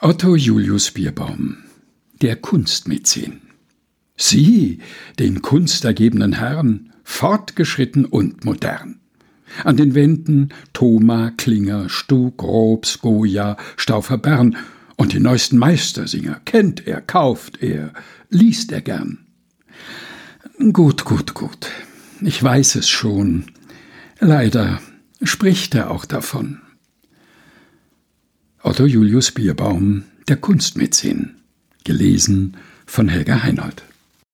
Otto Julius Bierbaum, der Kunstmäzen. Sie, den kunstergebenen Herrn, fortgeschritten und modern. An den Wänden Thoma, Klinger, Stug, Robs, Goya, Stauffer Bern und die neuesten Meistersinger kennt er, kauft er, liest er gern. Gut, gut, gut. Ich weiß es schon. Leider spricht er auch davon. Otto Julius Bierbaum, der Kunstmäzen. Gelesen von Helga Heinold.